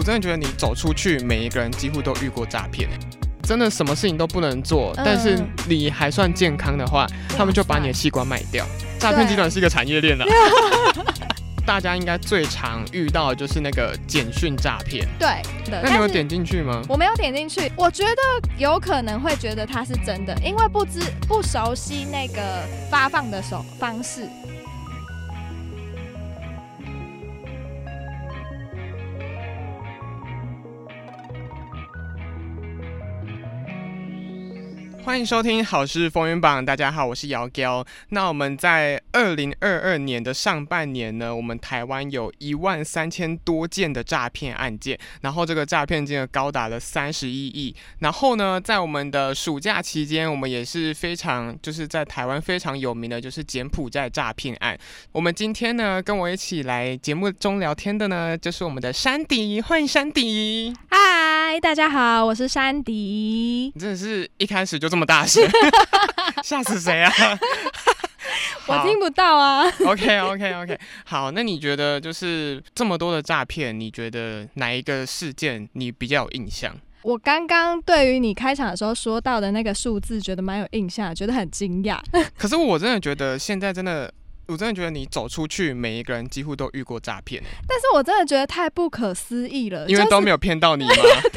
我真的觉得你走出去，每一个人几乎都遇过诈骗，真的什么事情都不能做，但是你还算健康的话，他们就把你的器官卖掉。诈骗集团是一个产业链的，大家应该最常遇到的就是那个简讯诈骗。对，那你有点进去吗？我没有点进去，我觉得有可能会觉得它是真的，因为不知不熟悉那个发放的手方式。欢迎收听《好事风云榜》，大家好，我是姚娇。那我们在二零二二年的上半年呢，我们台湾有一万三千多件的诈骗案件，然后这个诈骗金额高达了三十一亿。然后呢，在我们的暑假期间，我们也是非常就是在台湾非常有名的，就是柬埔寨诈骗案。我们今天呢，跟我一起来节目中聊天的呢，就是我们的山迪，欢迎山迪。嗨，大家好，我是山迪。真的是一开始就这么。大声，吓死谁啊！我听不到啊。OK OK OK，好，那你觉得就是这么多的诈骗，你觉得哪一个事件你比较有印象？我刚刚对于你开场的时候说到的那个数字，觉得蛮有印象，觉得很惊讶。可是我真的觉得现在真的，我真的觉得你走出去，每一个人几乎都遇过诈骗。但是我真的觉得太不可思议了，因为都没有骗到你吗？就是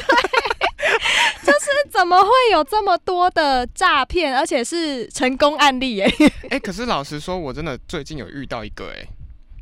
怎么会有这么多的诈骗，而且是成功案例耶？哎，可是老实说，我真的最近有遇到一个哎，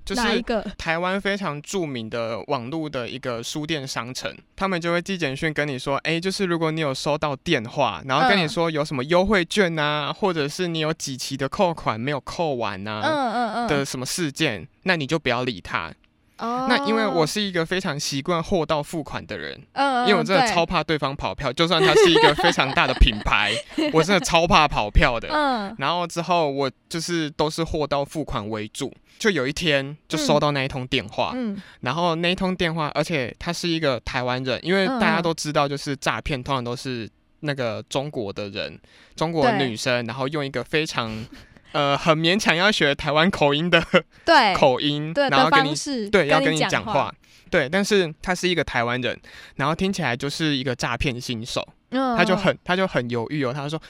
就是一个台湾非常著名的网络的一个书店商城，他们就会寄简讯跟你说，哎，就是如果你有收到电话，然后跟你说有什么优惠券啊，或者是你有几期的扣款没有扣完啊，嗯嗯嗯的什么事件，那你就不要理他。那因为我是一个非常习惯货到付款的人，嗯，因为我真的超怕对方跑票，就算他是一个非常大的品牌，我真的超怕跑票的。嗯，然后之后我就是都是货到付款为主，就有一天就收到那一通电话，嗯，然后那一通电话，而且他是一个台湾人，因为大家都知道，就是诈骗通常都是那个中国的人，中国女生，然后用一个非常。呃，很勉强要学台湾口音的对 口音，然后跟你对要跟你讲话，对，但是他是一个台湾人，然后听起来就是一个诈骗新手，他就很他就很犹豫哦，他说，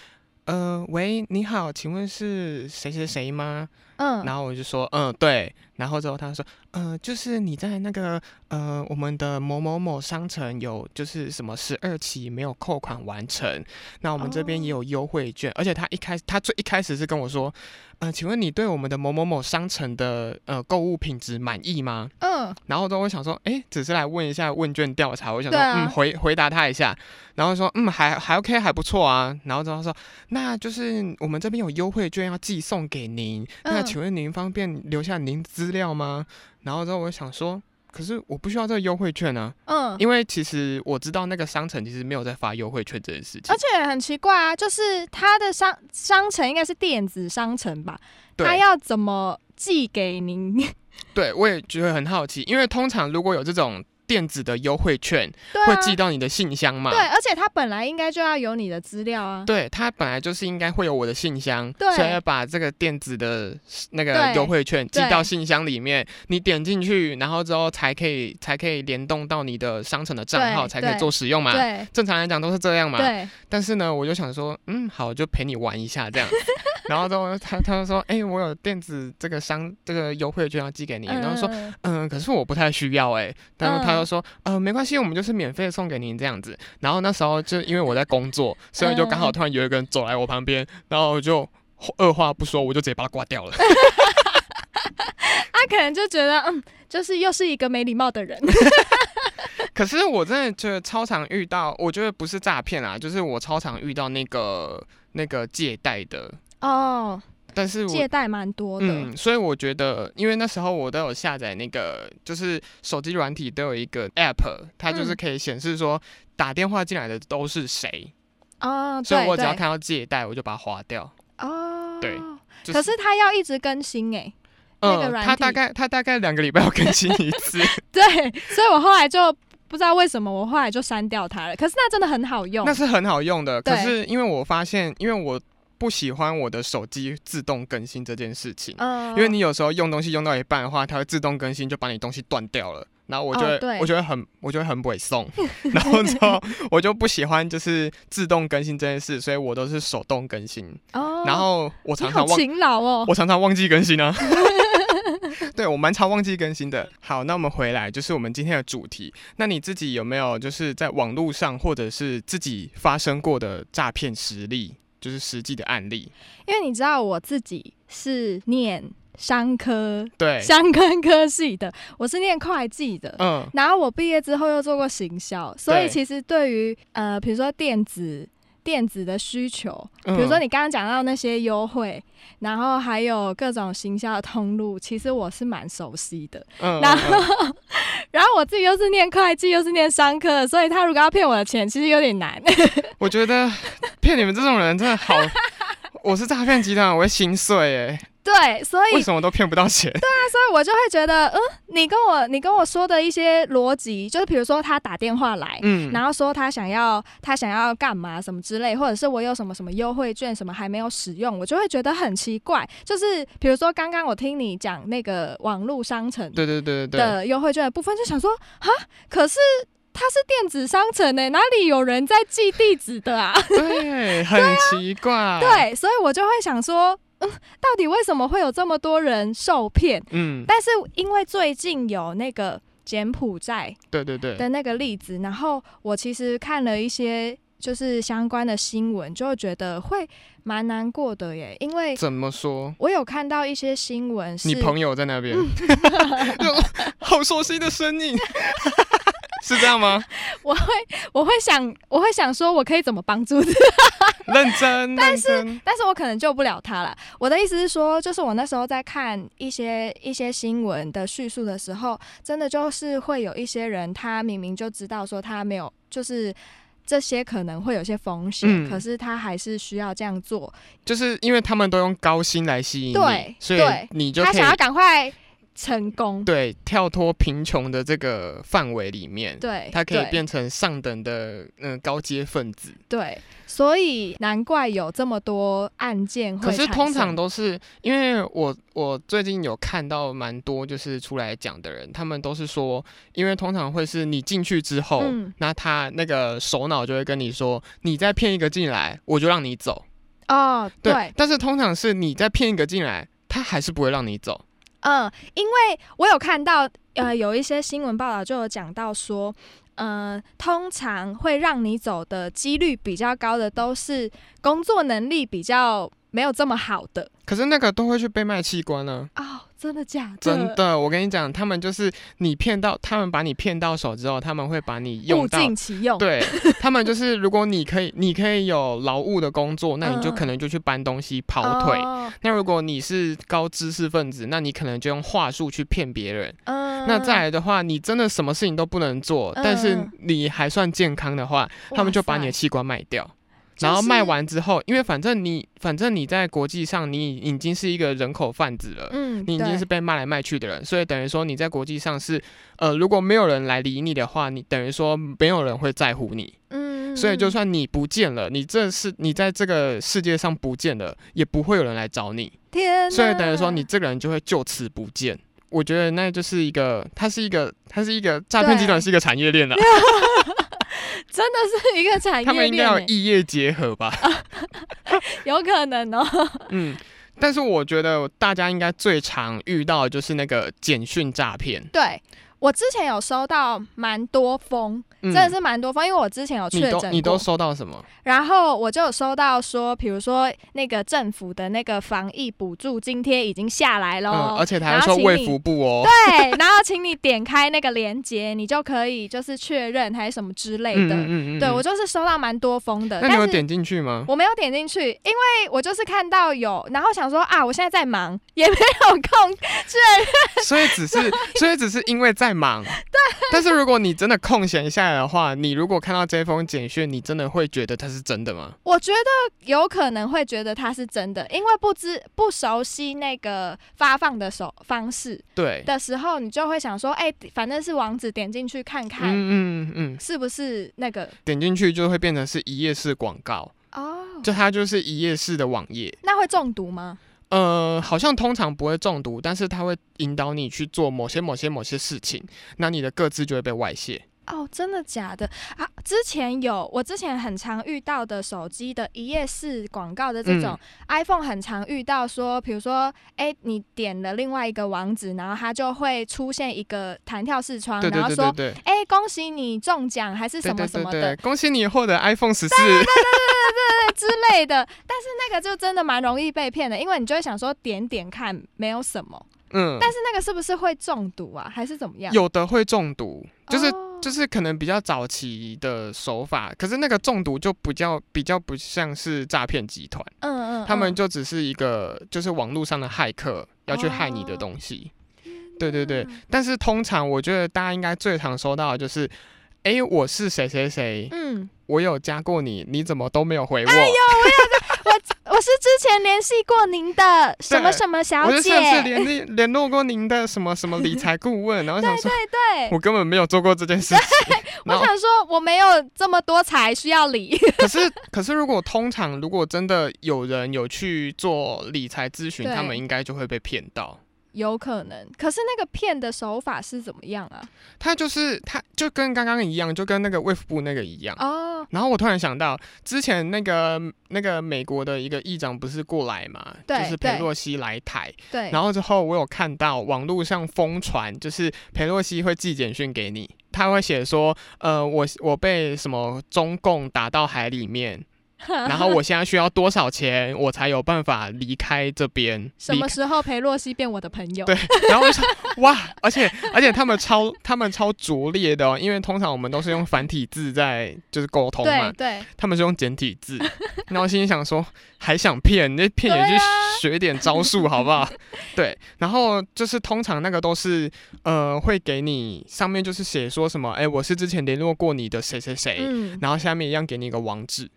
呃，喂，你好，请问是谁谁谁吗？嗯，然后我就说，嗯，对，然后之后他说，呃，就是你在那个呃我们的某某某商城有就是什么十二期没有扣款完成，那我们这边也有优惠券，而且他一开始他最一开始是跟我说。呃，请问你对我们的某某某商城的呃购物品质满意吗？嗯，然后之后我想说，哎，只是来问一下问卷调查，我想说，嗯，回回答他一下，然后说，嗯，还还 OK，还不错啊。然后之后他说，那就是我们这边有优惠券要寄送给您，那请问您方便留下您资料吗？然后之后我想说。可是我不需要这个优惠券啊，嗯，因为其实我知道那个商城其实没有在发优惠券这件事情，而且很奇怪啊，就是他的商商城应该是电子商城吧，他要怎么寄给您？对，我也觉得很好奇，因为通常如果有这种。电子的优惠券会寄到你的信箱嘛？对，而且它本来应该就要有你的资料啊。对，它本来就是应该会有我的信箱，所以要把这个电子的那个优惠券寄到信箱里面。你点进去，然后之后才可以才可以联动到你的商城的账号，才可以做使用嘛。对，正常来讲都是这样嘛。对。但是呢，我就想说，嗯，好，就陪你玩一下这样。然后之后他他就说，哎，我有电子这个商这个优惠券要寄给你。然后说，嗯，可是我不太需要哎。但是他就说，呃，没关系，我们就是免费送给您这样子。然后那时候就因为我在工作，所以就刚好突然有一个人走来我旁边，然后我就二话不说，我就直接把他挂掉了。他可能就觉得，嗯，就是又是一个没礼貌的人。可是我真的觉得超常遇到，我觉得不是诈骗啊，就是我超常遇到那个那个借贷的。哦，但是借贷蛮多的，嗯，所以我觉得，因为那时候我都有下载那个，就是手机软体都有一个 app，它就是可以显示说打电话进来的都是谁，哦，所以我只要看到借贷，我就把它划掉。哦，对，可是它要一直更新哎，嗯，它大概它大概两个礼拜要更新一次，对，所以我后来就不知道为什么，我后来就删掉它了。可是那真的很好用，那是很好用的，可是因为我发现，因为我。不喜欢我的手机自动更新这件事情，因为你有时候用东西用到一半的话，它会自动更新，就把你东西断掉了。然后我就会我觉得很我觉得很不会送，然后之后我就不喜欢就是自动更新这件事，所以我都是手动更新。哦，然后我常常忘勤劳哦，我常常忘记更新啊。对我蛮常忘记更新的。好，那我们回来就是我们今天的主题。那你自己有没有就是在网络上或者是自己发生过的诈骗实例，就是实际的案例？因为你知道我自己是念商科，对，相关科系的，我是念会计的，嗯，然后我毕业之后又做过行销，所以其实对于呃，比如说电子。电子的需求，比如说你刚刚讲到那些优惠，然后还有各种行销的通路，其实我是蛮熟悉的。嗯然后，然后我自己又是念会计，又是念商科的，所以他如果要骗我的钱，其实有点难。我觉得骗你们这种人真的好，我是诈骗集团，我会心碎哎。对，所以为什么都骗不到钱？对啊，所以我就会觉得，嗯，你跟我你跟我说的一些逻辑，就是比如说他打电话来，嗯，然后说他想要他想要干嘛什么之类，或者是我有什么什么优惠券什么还没有使用，我就会觉得很奇怪。就是比如说刚刚我听你讲那个网络商城，对对对对的优惠券的部分，就想说，啊，可是它是电子商城呢，哪里有人在寄地址的啊？对，很奇怪。对，所以我就会想说。到底为什么会有这么多人受骗？嗯，但是因为最近有那个柬埔寨，对对对的那个例子，然后我其实看了一些就是相关的新闻，就会觉得会蛮难过的耶。因为怎么说？我有看到一些新闻，你朋友在那边，好熟悉的身影。是这样吗？我会，我会想，我会想说，我可以怎么帮助他？认真，但是，但是我可能救不了他了。我的意思是说，就是我那时候在看一些一些新闻的叙述的时候，真的就是会有一些人，他明明就知道说他没有，就是这些可能会有些风险，可是他还是需要这样做，就是因为他们都用高薪来吸引你，所以你就他想要赶快。成功对跳脱贫穷的这个范围里面，对，他可以变成上等的嗯高阶分子。对，所以难怪有这么多案件。可是通常都是因为我我最近有看到蛮多就是出来讲的人，他们都是说，因为通常会是你进去之后，那他那个首脑就会跟你说，你再骗一个进来，我就让你走。哦，对。但是通常是你再骗一个进来，他还是不会让你走。嗯，因为我有看到，呃，有一些新闻报道就有讲到说，呃，通常会让你走的几率比较高的，都是工作能力比较没有这么好的。可是那个都会去被卖器官呢？哦，真的假的？真的，我跟你讲，他们就是你骗到，他们把你骗到手之后，他们会把你用到，物尽其用。对 他们就是，如果你可以，你可以有劳务的工作，那你就可能就去搬东西跑腿。那如果你是高知识分子，那你可能就用话术去骗别人。那再来的话，你真的什么事情都不能做，但是你还算健康的话，他们就把你的器官卖掉。然后卖完之后，因为反正你，反正你在国际上，你已经是一个人口贩子了，嗯，你已经是被卖来卖去的人，所以等于说你在国际上是，呃，如果没有人来理你的话，你等于说没有人会在乎你，嗯，所以就算你不见了，你这是你在这个世界上不见了，也不会有人来找你，天，所以等于说你这个人就会就此不见。我觉得那就是一个，它是一个，它是一个诈骗集团，是一个产业链啊。真的是一个产业链，他们应该要异业结合吧？有可能哦。嗯，但是我觉得大家应该最常遇到的就是那个简讯诈骗。对。我之前有收到蛮多封，真的是蛮多封，因为我之前有确诊你都收到什么？然后我就有收到说，比如说那个政府的那个防疫补助津贴已经下来了，而且他还说卫福部哦。对，然后请你点开那个链接，你就可以就是确认还是什么之类的。嗯嗯嗯。对我就是收到蛮多封的。那你有点进去吗？我没有点进去，因为我就是看到有，然后想说啊，我现在在忙，也没有空确认。所以只是，所以只是因为在。忙，对。但是如果你真的空闲下来的话，你如果看到这封简讯，你真的会觉得它是真的吗？我觉得有可能会觉得它是真的，因为不知不熟悉那个发放的手方式，对的时候，你就会想说，哎，反正是网址，点进去看看，嗯嗯嗯，是不是那个点进去就会变成是一页式广告哦，就它就是一页式的网页，那会中毒吗？呃，好像通常不会中毒，但是它会引导你去做某些某些某些事情，那你的各自就会被外泄。哦，真的假的啊？之前有我之前很常遇到的手机的一页式广告的这种 iPhone，很常遇到说，比如说，哎，你点了另外一个网址，然后它就会出现一个。弹跳视窗，然后说：“哎，恭喜你中奖，还是什么什么的？恭喜你获得 iPhone 十四，对对对对对对之类的。但是那个就真的蛮容易被骗的，因为你就会想说点点看，没有什么。嗯，但是那个是不是会中毒啊，还是怎么样？有的会中毒，就是就是可能比较早期的手法，可是那个中毒就比较比较不像是诈骗集团。嗯嗯，他们就只是一个就是网络上的骇客要去害你的东西。”对对对，但是通常我觉得大家应该最常收到的就是，哎，我是谁谁谁，嗯，我有加过你，你怎么都没有回我？哎呦，我有我我是之前联系过您的什么什么小姐，我上次联系联络过您的什么什么理财顾问，然后想说，对对对，我根本没有做过这件事情。我想说我没有这么多财需要理。可是可是如果通常如果真的有人有去做理财咨询，他们应该就会被骗到。有可能，可是那个骗的手法是怎么样啊？他就是他，就跟刚刚一样，就跟那个卫福部那个一样哦。然后我突然想到，之前那个那个美国的一个议长不是过来嘛？就是佩洛西来台。对。然后之后我有看到网络上疯传，就是佩洛西会寄简讯给你，他会写说，呃，我我被什么中共打到海里面。然后我现在需要多少钱，我才有办法离开这边？什么时候裴洛西变我的朋友？对，然后我说 哇，而且而且他们超他们超拙劣的，因为通常我们都是用繁体字在就是沟通嘛，对，他们是用简体字。然后心里想说，还想骗？那骗也去学点招数好不好？对，然后就是通常那个都是呃会给你上面就是写说什么，哎，我是之前联络过你的谁谁谁，然后下面一样给你一个网址。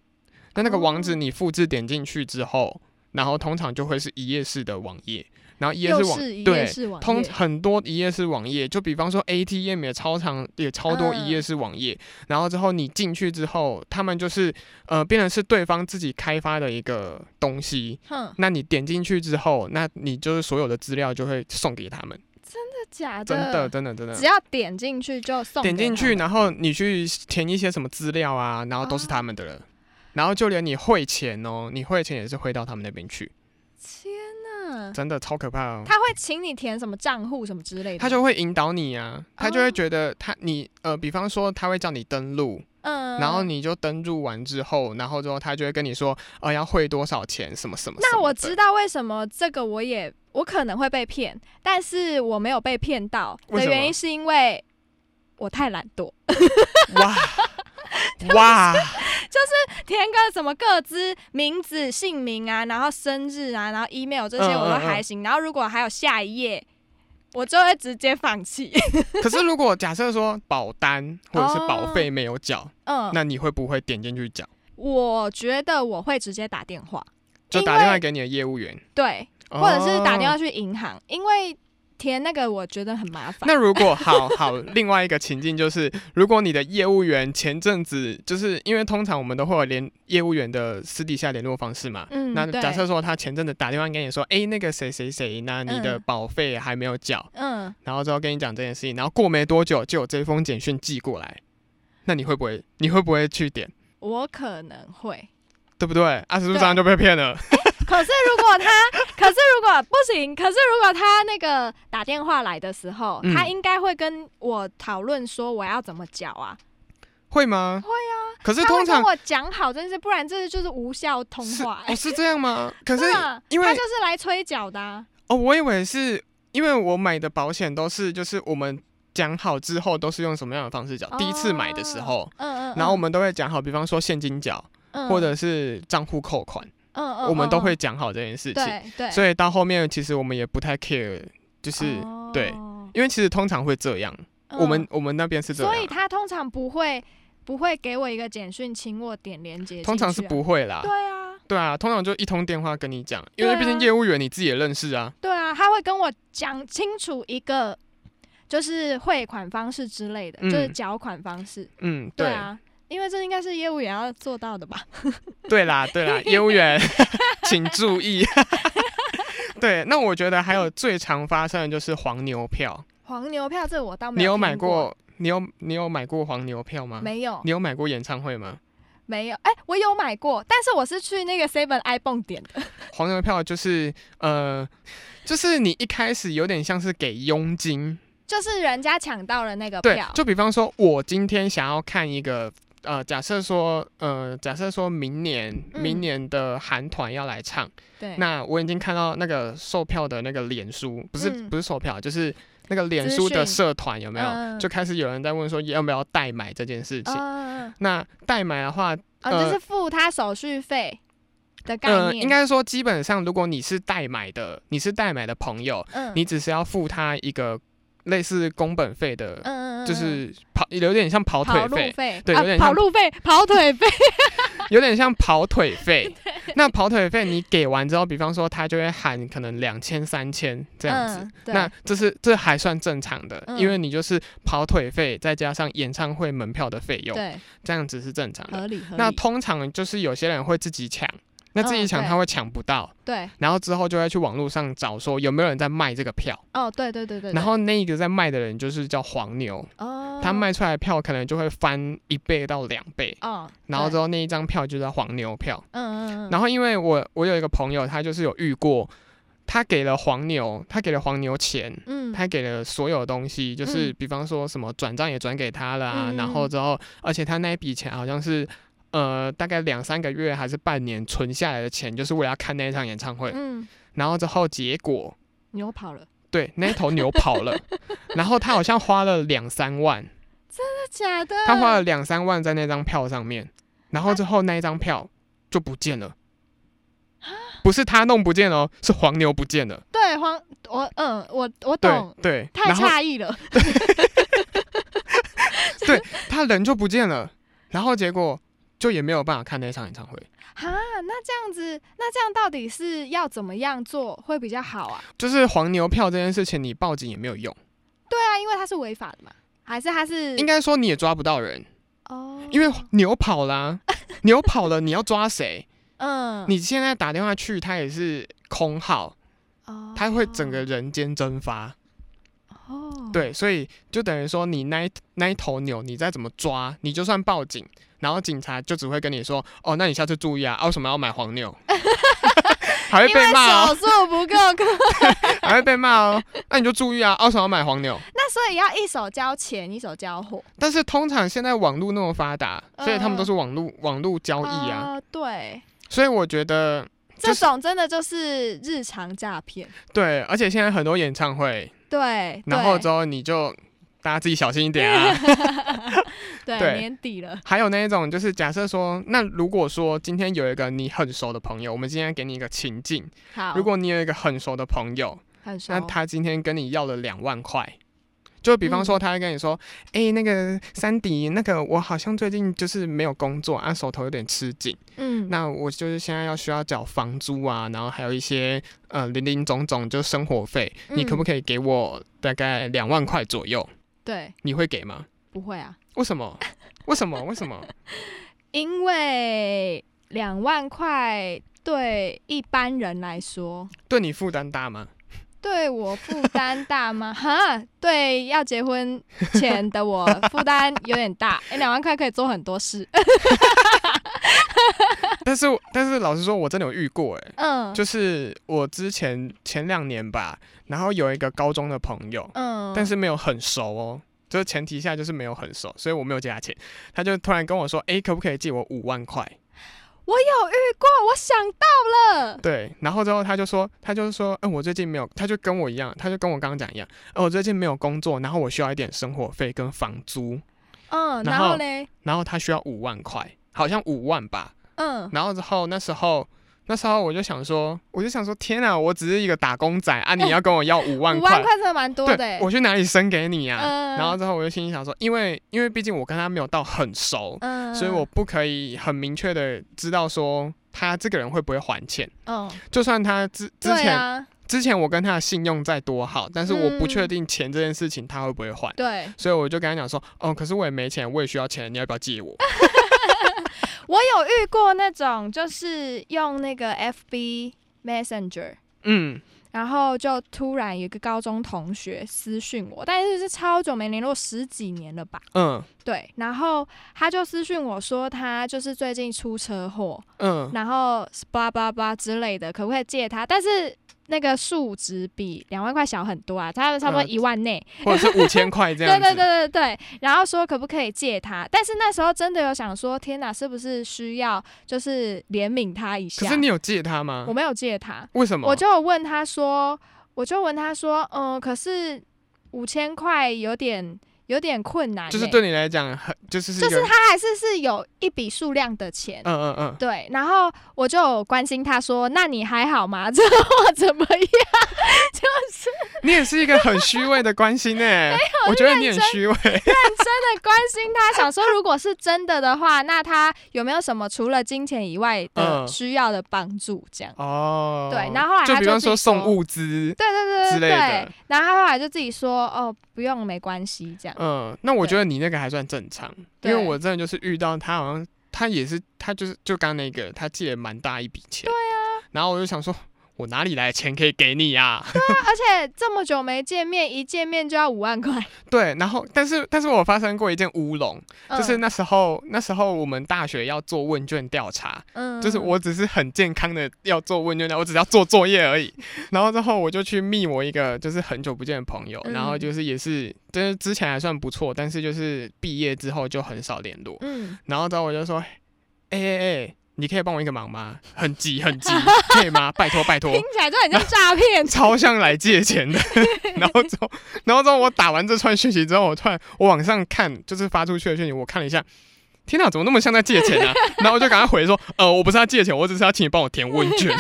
那那个网址你复制点进去之后，然后通常就会是一页式的网页，然后一页式网对，通很多一页式网页，就比方说 ATM 也超长，也超多一页式网页，然后之后你进去之后，他们就是呃变成是对方自己开发的一个东西，那你点进去之后，那你就是所有的资料就会送给他们，真的假。的？真的真的真的，只要点进去就送，点进去，然后你去填一些什么资料啊，然后都是他们的了。然后就连你汇钱哦，你汇钱也是汇到他们那边去。天哪，真的超可怕哦！他会请你填什么账户什么之类的，他就会引导你啊，他就会觉得他你呃，比方说他会叫你登录，嗯，然后你就登录完之后，然后之后他就会跟你说，呃，要汇多少钱什么什么。那我知道为什么这个我也我可能会被骗，但是我没有被骗到的原因是因为我太懒惰。哇。哇，就是填个什么个资、名字、姓名啊，然后生日啊，然后 email 这些我都还行。然后如果还有下一页，我就会直接放弃。可是如果假设说保单或者是保费没有缴，嗯，那你会不会点进去缴？我觉得我会直接打电话，就打电话给你的业务员，对，或者是打电话去银行，因为。填那个我觉得很麻烦。那如果好好另外一个情境就是，如果你的业务员前阵子就是因为通常我们都会有联业务员的私底下联络方式嘛，嗯，那假设说他前阵子打电话跟你说，哎，那个谁谁谁，那你的保费还没有缴，嗯，然后之后跟你讲这件事情，然后过没多久就有这封简讯寄过来，那你会不会你会不会去点？我可能会，对不对？二十路上就被骗了。可是如果他，可是如果不行，可是如果他那个打电话来的时候，他应该会跟我讨论说我要怎么缴啊？会吗？会啊。可是通常我讲好，真是不然这就是无效通话。哦，是这样吗？可是因为他就是来催缴的。哦，我以为是因为我买的保险都是就是我们讲好之后都是用什么样的方式缴？第一次买的时候，嗯嗯，然后我们都会讲好，比方说现金缴，或者是账户扣款。嗯嗯，我们都会讲好这件事情，对对，所以到后面其实我们也不太 care，就是对，因为其实通常会这样，我们我们那边是这样，所以他通常不会不会给我一个简讯，请我点连接，通常是不会啦，对啊，对啊，通常就一通电话跟你讲，因为毕竟业务员你自己也认识啊，对啊，他会跟我讲清楚一个就是汇款方式之类的，就是缴款方式，嗯，对啊。因为这应该是业务员要做到的吧？对啦，对啦，业务员 请注意。对，那我觉得还有最常发生的就是黄牛票。黄牛票这我倒没有。你有买过？你有你有买过黄牛票吗？没有。你有买过演唱会吗？没有。哎，我有买过，但是我是去那个 Seven iPhone 点的。黄牛票就是呃，就是你一开始有点像是给佣金，就是人家抢到了那个票。就比方说，我今天想要看一个。呃，假设说，呃，假设说明年明年的韩团要来唱，对，那我已经看到那个售票的那个脸书，不是不是售票，就是那个脸书的社团有没有？就开始有人在问说要不要代买这件事情。那代买的话，呃，就是付他手续费的概念。应该说，基本上如果你是代买的，你是代买的朋友，你只是要付他一个。类似工本费的，就是跑有点像跑腿费，对，有点像跑路费、跑腿费，有点像跑腿费。那跑腿费你给完之后，比方说他就会喊可能两千、三千这样子，那这是这还算正常的，因为你就是跑腿费再加上演唱会门票的费用，对，这样子是正常的。合理。那通常就是有些人会自己抢。那自己抢他会抢不到，对，然后之后就会去网络上找说有没有人在卖这个票。哦，对对对对。然后那一个在卖的人就是叫黄牛，哦，他卖出来的票可能就会翻一倍到两倍。哦。然后之后那一张票就叫黄牛票。嗯嗯嗯。然后因为我我有一个朋友，他就是有遇过，他给了黄牛，他给了黄牛钱，嗯，他给了所有东西，就是比方说什么转账也转给他了，然后之后，而且他那一笔钱好像是。呃，大概两三个月还是半年存下来的钱，就是为了要看那一场演唱会。嗯，然后之后结果牛跑了，对，那头牛跑了，然后他好像花了两三万，真的假的？他花了两三万在那张票上面，然后之后那一张票就不见了，不是他弄不见哦，是黄牛不见了。对，黄我嗯，我我懂，对，太诧异了，对他人就不见了，然后结果。就也没有办法看那场演唱会哈，那这样子，那这样到底是要怎么样做会比较好啊？就是黄牛票这件事情，你报警也没有用。对啊，因为它是违法的嘛，还是它是？应该说你也抓不到人哦，因为牛跑了，牛跑了，你要抓谁？嗯，你现在打电话去，他也是空号，哦，他会整个人间蒸发。哦，对，所以就等于说，你那那一头牛，你再怎么抓，你就算报警。然后警察就只会跟你说：“哦，那你下次注意啊，为什么要买黄牛？还会被骂哦，手速不够快，还会被骂哦。那你就注意啊，为什么要买黄牛？那所以要一手交钱，一手交货。但是通常现在网络那么发达，所以他们都是网络网络交易啊。对。所以我觉得这种真的就是日常诈骗。对，而且现在很多演唱会，对，然后之后你就。大家自己小心一点啊！对，年底了。还有那一种，就是假设说，那如果说今天有一个你很熟的朋友，我们今天给你一个情境。好，如果你有一个很熟的朋友，很熟，那他今天跟你要了两万块。就比方说，他会跟你说：“哎，那个三迪，那个我好像最近就是没有工作啊，手头有点吃紧。嗯，那我就是现在要需要缴房租啊，然后还有一些呃零零总总就生活费，你可不可以给我大概两万块左右？”对，你会给吗？不会啊。为什么？为什么？为什么？因为两万块对一般人来说，对你负担大吗？对我负担大吗？哈，对，要结婚前的我负担有点大。哎，两万块可以做很多事。但是，但是，老实说，我真的有遇过。哎，嗯，就是我之前前两年吧。然后有一个高中的朋友，嗯，但是没有很熟哦，就是前提下就是没有很熟，所以我没有借他钱。他就突然跟我说：“哎，可不可以借我五万块？”我有遇过，我想到了。对，然后之后他就说，他就是说，嗯，我最近没有，他就跟我一样，他就跟我刚刚讲一样，哦，我最近没有工作，然后我需要一点生活费跟房租。嗯，然后嘞？然后他需要五万块，好像五万吧。嗯，然后之后那时候。那时候我就想说，我就想说，天啊，我只是一个打工仔啊，你要跟我要五万块，五万块真的蛮多的。我去哪里生给你呀？然后之后我就心里想说，因为因为毕竟我跟他没有到很熟，所以我不可以很明确的知道说他这个人会不会还钱。嗯，就算他之之前之前我跟他的信用再多好，但是我不确定钱这件事情他会不会还。对，所以我就跟他讲说，哦，可是我也没钱，我也需要钱，你要不要借我？我有遇过那种，就是用那个 FB Messenger，嗯，然后就突然有一个高中同学私讯我，但是是超久没联络，十几年了吧？嗯，对。然后他就私讯我说，他就是最近出车祸，嗯，然后叭叭叭之类的，可不可以借他？但是。那个数值比两万块小很多啊，他差不多一万内，或者是五千块这样。对对对对对。然后说可不可以借他？但是那时候真的有想说，天哪，是不是需要就是怜悯他一下？可是你有借他吗？我没有借他。为什么？我就问他说，我就问他说，嗯，可是五千块有点。有点困难，就是对你来讲很就是就是他还是是有一笔数量的钱，嗯嗯嗯，对。然后我就关心他说：“那你还好吗？这话怎么样？”就是 你也是一个很虚伪的关心 哎，我觉得你很虚伪，认真的关心他，想说如果是真的的话，那他有没有什么除了金钱以外的需要的帮助？这样哦，对。然后后来就比方说送物资，对对对对对。然后他后来就自己说：“哦，不用，没关系。”这样。嗯，那我觉得你那个还算正常，因为我真的就是遇到他，好像他也是，他就是就刚那个，他借了蛮大一笔钱，对啊，然后我就想说。我哪里来的钱可以给你呀？对啊，而且这么久没见面，一见面就要五万块。对，然后但是但是我发生过一件乌龙，就是那时候那时候我们大学要做问卷调查，嗯，就是我只是很健康的要做问卷调我只要做作业而已。然后之后我就去密我一个就是很久不见的朋友，然后就是也是就是之前还算不错，但是就是毕业之后就很少联络。嗯，然后之后我就说，哎哎哎。你可以帮我一个忙吗？很急很急，可以吗？拜托拜托。听起来就很像诈骗，超像来借钱的。然后之后，然后之后我打完这串讯息之后，我突然我往上看，就是发出去的讯息，我看了一下，天哪，怎么那么像在借钱啊？然后我就赶快回说，呃，我不是要借钱，我只是要请你帮我填问卷。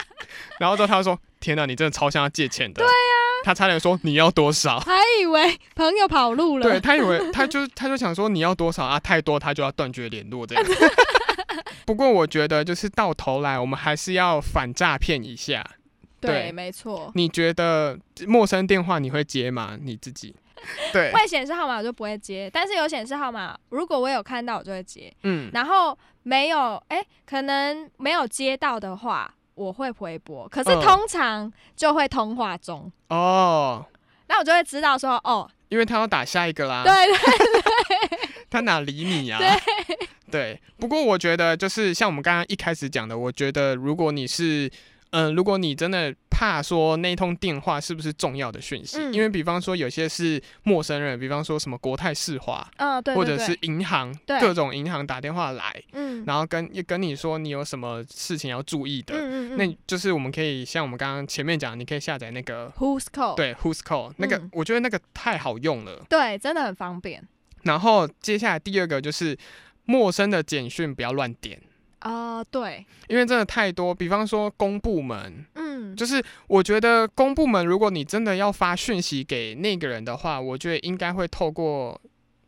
然后之后他就说，天哪，你真的超像要借钱的。对呀。他差点说你要多少，还以为朋友跑路了。对他以为他就他就想说你要多少啊？太多他就要断绝联络这样。不过我觉得，就是到头来，我们还是要反诈骗一下。对，没错。你觉得陌生电话你会接吗？你自己？对，会显示号码我就不会接，但是有显示号码，如果我有看到我就会接。嗯，然后没有，哎，可能没有接到的话，我会回拨。可是通常就会通话中哦，那我就会知道说哦，因为他要打下一个啦。对对对，他哪理你呀？对。对，不过我觉得就是像我们刚刚一开始讲的，我觉得如果你是，嗯，如果你真的怕说那通电话是不是重要的讯息，因为比方说有些是陌生人，比方说什么国泰世华，嗯，对，或者是银行，各种银行打电话来，嗯，然后跟跟你说你有什么事情要注意的，嗯嗯那就是我们可以像我们刚刚前面讲，你可以下载那个 Who's Call，对，Who's Call，那个我觉得那个太好用了，对，真的很方便。然后接下来第二个就是。陌生的简讯不要乱点。啊，对，因为真的太多。比方说公部门，嗯，就是我觉得公部门，如果你真的要发讯息给那个人的话，我觉得应该会透过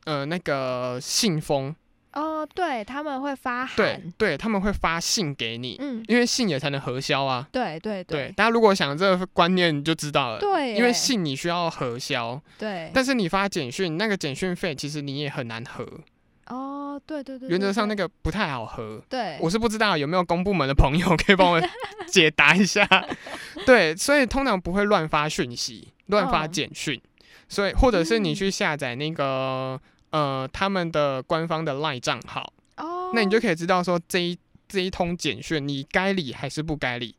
呃那个信封。哦，对他们会发函，对对，他们会发信给你，嗯，因为信也才能核销啊，对对对。大家如果想这个观念，你就知道了，对，因为信你需要核销，对，但是你发简讯，那个简讯费其实你也很难核。哦，对对对，原则上那个不太好喝。对，我是不知道有没有公部门的朋友可以帮我 解答一下。对，所以通常不会乱发讯息、乱发简讯，所以或者是你去下载那个呃他们的官方的赖账号，哦，那你就可以知道说这一这一通简讯你该理还是不该理。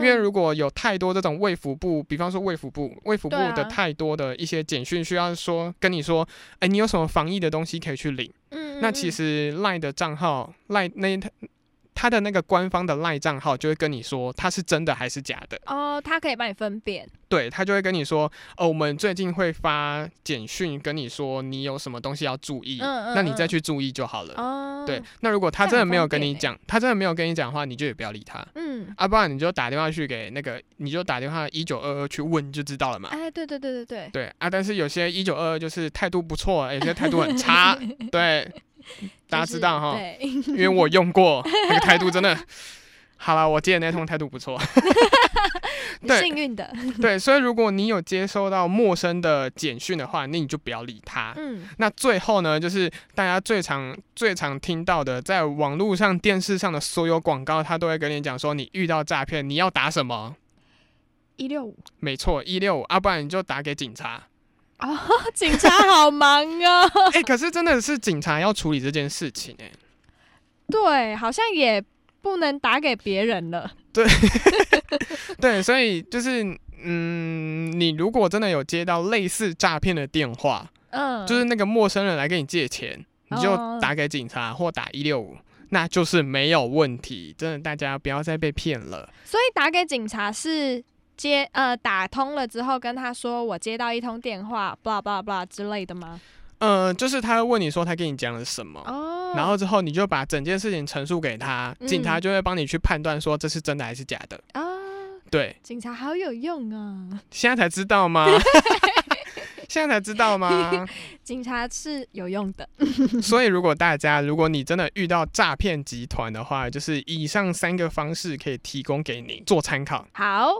因为如果有太多这种卫福部，比方说卫福部、卫福部的太多的一些简讯，需要说跟你说，哎，你有什么防疫的东西可以去领？嗯，那其实赖的账号赖那他。他的那个官方的赖账号就会跟你说他是真的还是假的哦，他可以帮你分辨。对他就会跟你说哦，我们最近会发简讯跟你说你有什么东西要注意，那你再去注意就好了。哦，对，那如果他真的没有跟你讲，他真的没有跟你讲的话，你就也不要理他。嗯，啊，不然你就打电话去给那个，你就打电话一九二二去问就知道了嘛。哎，对对对对对。对啊，但是有些一九二二就是态度不错，有些态度很差。对。大家知道哈，因为我用过，那个态度真的 好了。我接的那通态度不错，幸运的。对，所以如果你有接收到陌生的简讯的话，那你就不要理他。嗯，那最后呢，就是大家最常、最常听到的，在网络上、电视上的所有广告，他都会跟你讲说，你遇到诈骗，你要打什么？一六五，没错，一六五，要不然你就打给警察。哦，警察好忙啊！哎，可是真的是警察要处理这件事情哎。对，好像也不能打给别人了。对，对，所以就是，嗯，你如果真的有接到类似诈骗的电话，嗯，就是那个陌生人来跟你借钱，你就打给警察或打一六五，那就是没有问题。真的，大家不要再被骗了。所以打给警察是接呃打通了之后跟他说我接到一通电话，blah blah blah 之类的吗？嗯，就是他会问你说他跟你讲了什么，哦然后之后你就把整件事情陈述给他，警察就会帮你去判断说这是真的还是假的啊。对，警察好有用啊！现在才知道吗？现在才知道吗？警察是有用的。所以如果大家如果你真的遇到诈骗集团的话，就是以上三个方式可以提供给你做参考。好。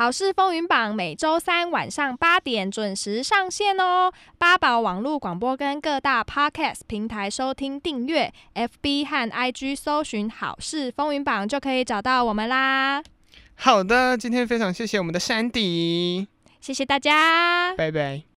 好事风云榜每周三晚上八点准时上线哦！八宝网络广播跟各大 podcast 平台收听订阅，FB 和 IG 搜寻好事风云榜就可以找到我们啦。好的，今天非常谢谢我们的山迪，谢谢大家，拜拜。